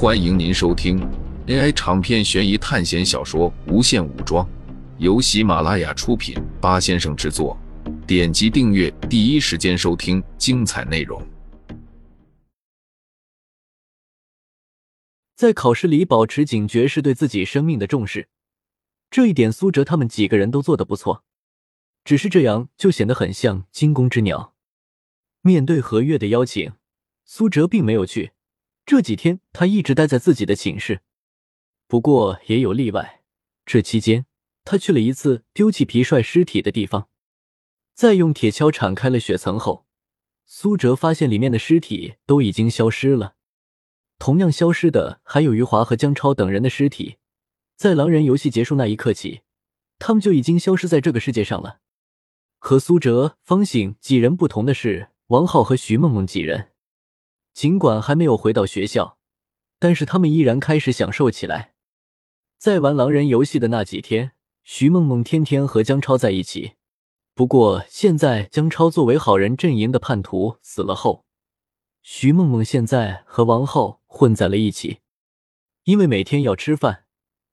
欢迎您收听 AI 长篇悬疑探险小说《无限武装》，由喜马拉雅出品，八先生制作。点击订阅，第一时间收听精彩内容。在考试里保持警觉是对自己生命的重视，这一点苏哲他们几个人都做得不错。只是这样就显得很像惊弓之鸟。面对何月的邀请，苏哲并没有去。这几天他一直待在自己的寝室，不过也有例外。这期间，他去了一次丢弃皮帅尸体的地方，在用铁锹铲开了雪层后，苏哲发现里面的尸体都已经消失了。同样消失的还有余华和江超等人的尸体。在狼人游戏结束那一刻起，他们就已经消失在这个世界上了。和苏哲、方醒几人不同的是，王浩和徐梦梦几人。尽管还没有回到学校，但是他们依然开始享受起来。在玩狼人游戏的那几天，徐梦梦天天和江超在一起。不过现在江超作为好人阵营的叛徒死了后，徐梦梦现在和王浩混在了一起。因为每天要吃饭，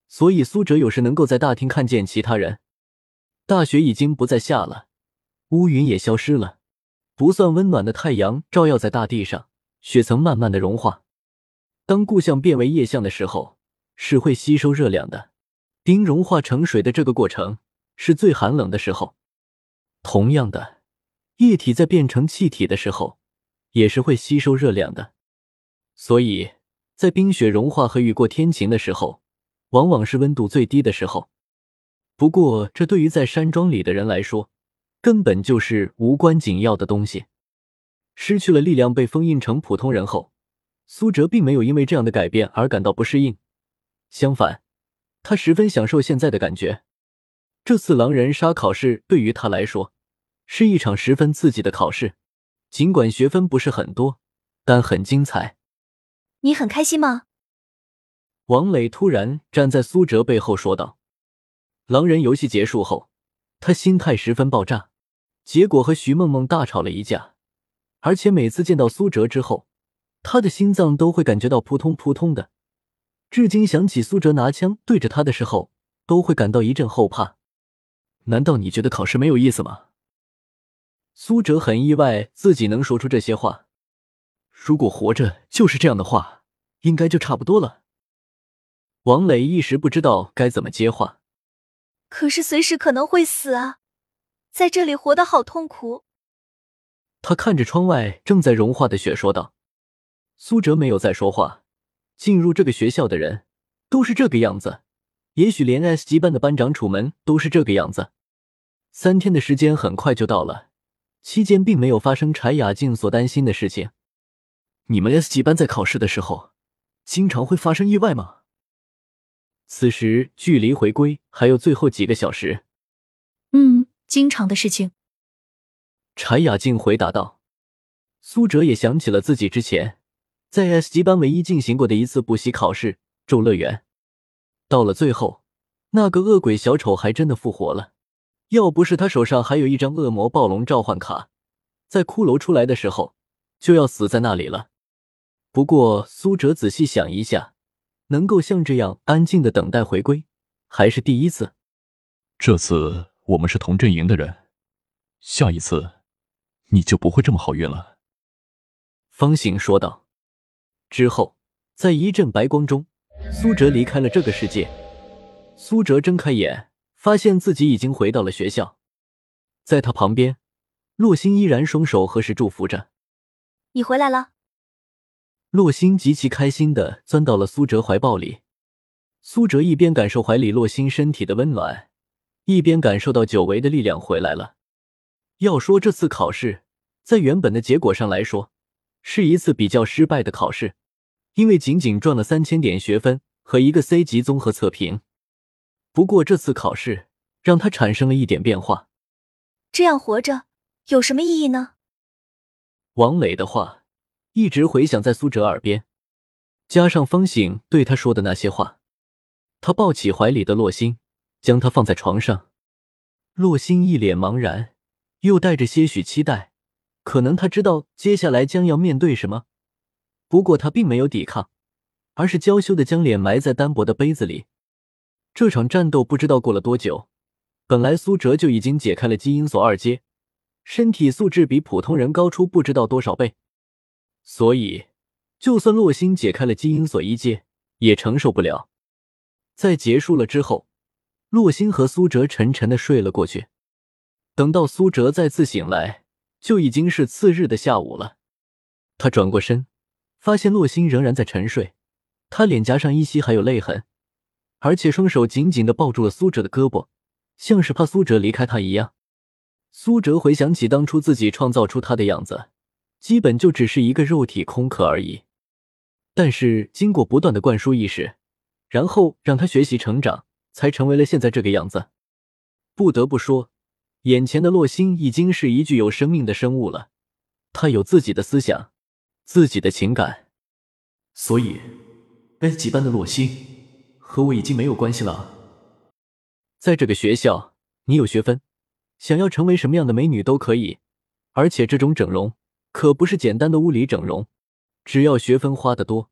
所以苏哲有时能够在大厅看见其他人。大雪已经不再下了，乌云也消失了，不算温暖的太阳照耀在大地上。雪层慢慢的融化，当固象变为液象的时候，是会吸收热量的。冰融化成水的这个过程是最寒冷的时候。同样的，液体在变成气体的时候，也是会吸收热量的。所以在冰雪融化和雨过天晴的时候，往往是温度最低的时候。不过，这对于在山庄里的人来说，根本就是无关紧要的东西。失去了力量，被封印成普通人后，苏哲并没有因为这样的改变而感到不适应。相反，他十分享受现在的感觉。这次狼人杀考试对于他来说是一场十分刺激的考试，尽管学分不是很多，但很精彩。你很开心吗？王磊突然站在苏哲背后说道。狼人游戏结束后，他心态十分爆炸，结果和徐梦梦大吵了一架。而且每次见到苏哲之后，他的心脏都会感觉到扑通扑通的。至今想起苏哲拿枪对着他的时候，都会感到一阵后怕。难道你觉得考试没有意思吗？苏哲很意外自己能说出这些话。如果活着就是这样的话，应该就差不多了。王磊一时不知道该怎么接话。可是随时可能会死啊，在这里活得好痛苦。他看着窗外正在融化的雪，说道：“苏哲没有再说话。进入这个学校的人都是这个样子，也许连 S 级班的班长楚门都是这个样子。三天的时间很快就到了，期间并没有发生柴雅静所担心的事情。你们 S 级班在考试的时候，经常会发生意外吗？”此时距离回归还有最后几个小时。嗯，经常的事情。柴雅静回答道：“苏哲也想起了自己之前在 S 级班唯一进行过的一次补习考试——咒乐园。到了最后，那个恶鬼小丑还真的复活了。要不是他手上还有一张恶魔暴龙召唤卡，在骷髅出来的时候就要死在那里了。不过，苏哲仔细想一下，能够像这样安静的等待回归，还是第一次。这次我们是同阵营的人，下一次。”你就不会这么好运了，方醒说道。之后，在一阵白光中，苏哲离开了这个世界。苏哲睁开眼，发现自己已经回到了学校。在他旁边，洛星依然双手合十祝福着：“你回来了。”洛星极其开心的钻到了苏哲怀抱里。苏哲一边感受怀里洛星身体的温暖，一边感受到久违的力量回来了。要说这次考试，在原本的结果上来说，是一次比较失败的考试，因为仅仅赚了三千点学分和一个 C 级综合测评。不过这次考试让他产生了一点变化。这样活着有什么意义呢？王磊的话一直回响在苏哲耳边，加上方醒对他说的那些话，他抱起怀里的洛星，将他放在床上。洛星一脸茫然。又带着些许期待，可能他知道接下来将要面对什么，不过他并没有抵抗，而是娇羞的将脸埋在单薄的杯子里。这场战斗不知道过了多久，本来苏哲就已经解开了基因锁二阶，身体素质比普通人高出不知道多少倍，所以就算洛星解开了基因锁一阶，也承受不了。在结束了之后，洛星和苏哲沉沉的睡了过去。等到苏哲再次醒来，就已经是次日的下午了。他转过身，发现洛星仍然在沉睡，他脸颊上依稀还有泪痕，而且双手紧紧的抱住了苏哲的胳膊，像是怕苏哲离开他一样。苏哲回想起当初自己创造出他的样子，基本就只是一个肉体空壳而已。但是经过不断的灌输意识，然后让他学习成长，才成为了现在这个样子。不得不说。眼前的洛星已经是一具有生命的生物了，他有自己的思想，自己的情感，所以 S 级班的洛星和我已经没有关系了。在这个学校，你有学分，想要成为什么样的美女都可以，而且这种整容可不是简单的物理整容，只要学分花得多，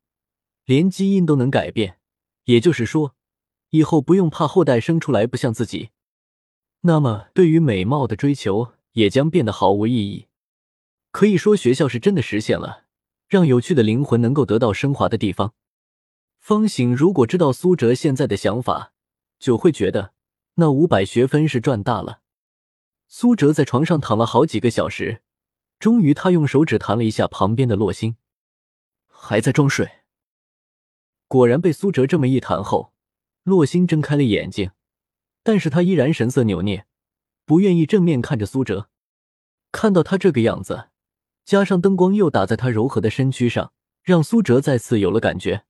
连基因都能改变，也就是说，以后不用怕后代生出来不像自己。那么，对于美貌的追求也将变得毫无意义。可以说，学校是真的实现了让有趣的灵魂能够得到升华的地方。方醒如果知道苏哲现在的想法，就会觉得那五百学分是赚大了。苏哲在床上躺了好几个小时，终于他用手指弹了一下旁边的洛星，还在装睡。果然被苏哲这么一弹后，洛星睁开了眼睛。但是他依然神色扭捏，不愿意正面看着苏哲。看到他这个样子，加上灯光又打在他柔和的身躯上，让苏哲再次有了感觉。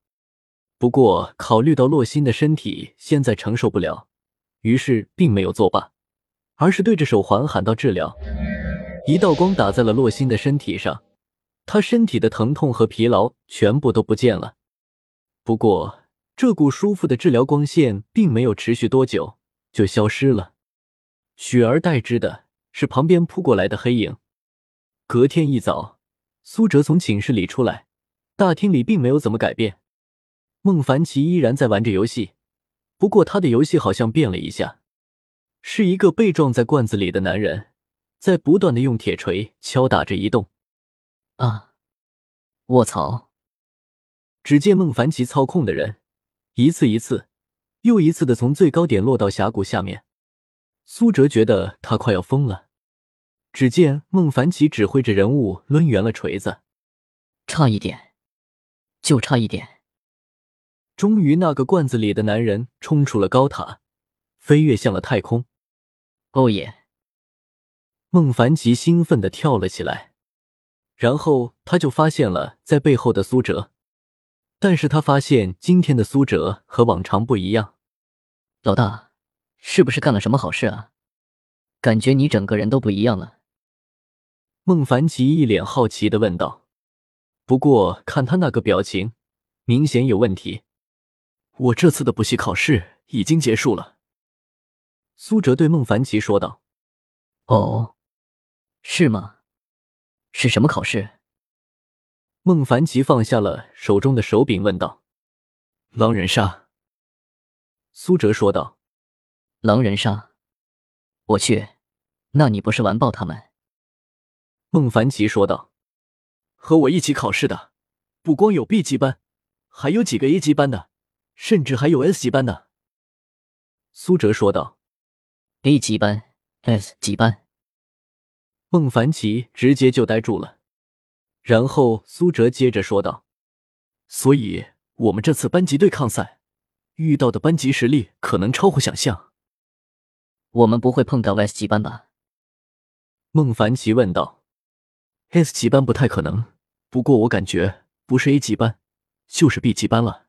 不过考虑到洛心的身体现在承受不了，于是并没有作罢，而是对着手环喊道：“治疗！”一道光打在了洛心的身体上，他身体的疼痛和疲劳全部都不见了。不过这股舒服的治疗光线并没有持续多久。就消失了，取而代之的是旁边扑过来的黑影。隔天一早，苏哲从寝室里出来，大厅里并没有怎么改变，孟凡奇依然在玩着游戏，不过他的游戏好像变了一下，是一个被撞在罐子里的男人，在不断的用铁锤敲打着移动。啊！卧槽！只见孟凡奇操控的人一次一次。又一次的从最高点落到峡谷下面，苏哲觉得他快要疯了。只见孟凡奇指挥着人物抡圆了锤子，差一点，就差一点。终于，那个罐子里的男人冲出了高塔，飞跃向了太空。哦耶！孟凡奇兴奋的跳了起来，然后他就发现了在背后的苏哲，但是他发现今天的苏哲和往常不一样。老大，是不是干了什么好事啊？感觉你整个人都不一样了。孟凡奇一脸好奇的问道。不过看他那个表情，明显有问题。我这次的补习考试已经结束了。苏哲对孟凡奇说道。哦，是吗？是什么考试？孟凡奇放下了手中的手柄，问道。狼人杀。苏哲说道：“狼人杀，我去，那你不是完爆他们？”孟凡奇说道：“和我一起考试的，不光有 B 级班，还有几个 A 级班的，甚至还有 S 级班的。”苏哲说道：“A 级班，S 级班。”孟凡奇直接就呆住了，然后苏哲接着说道：“所以，我们这次班级对抗赛。”遇到的班级实力可能超乎想象。我们不会碰到 S 级班吧？孟凡奇问道。S 级班不太可能，不过我感觉不是 A 级班，就是 B 级班了。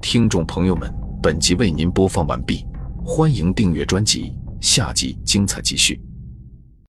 听众朋友们，本集为您播放完毕，欢迎订阅专辑，下集精彩继续。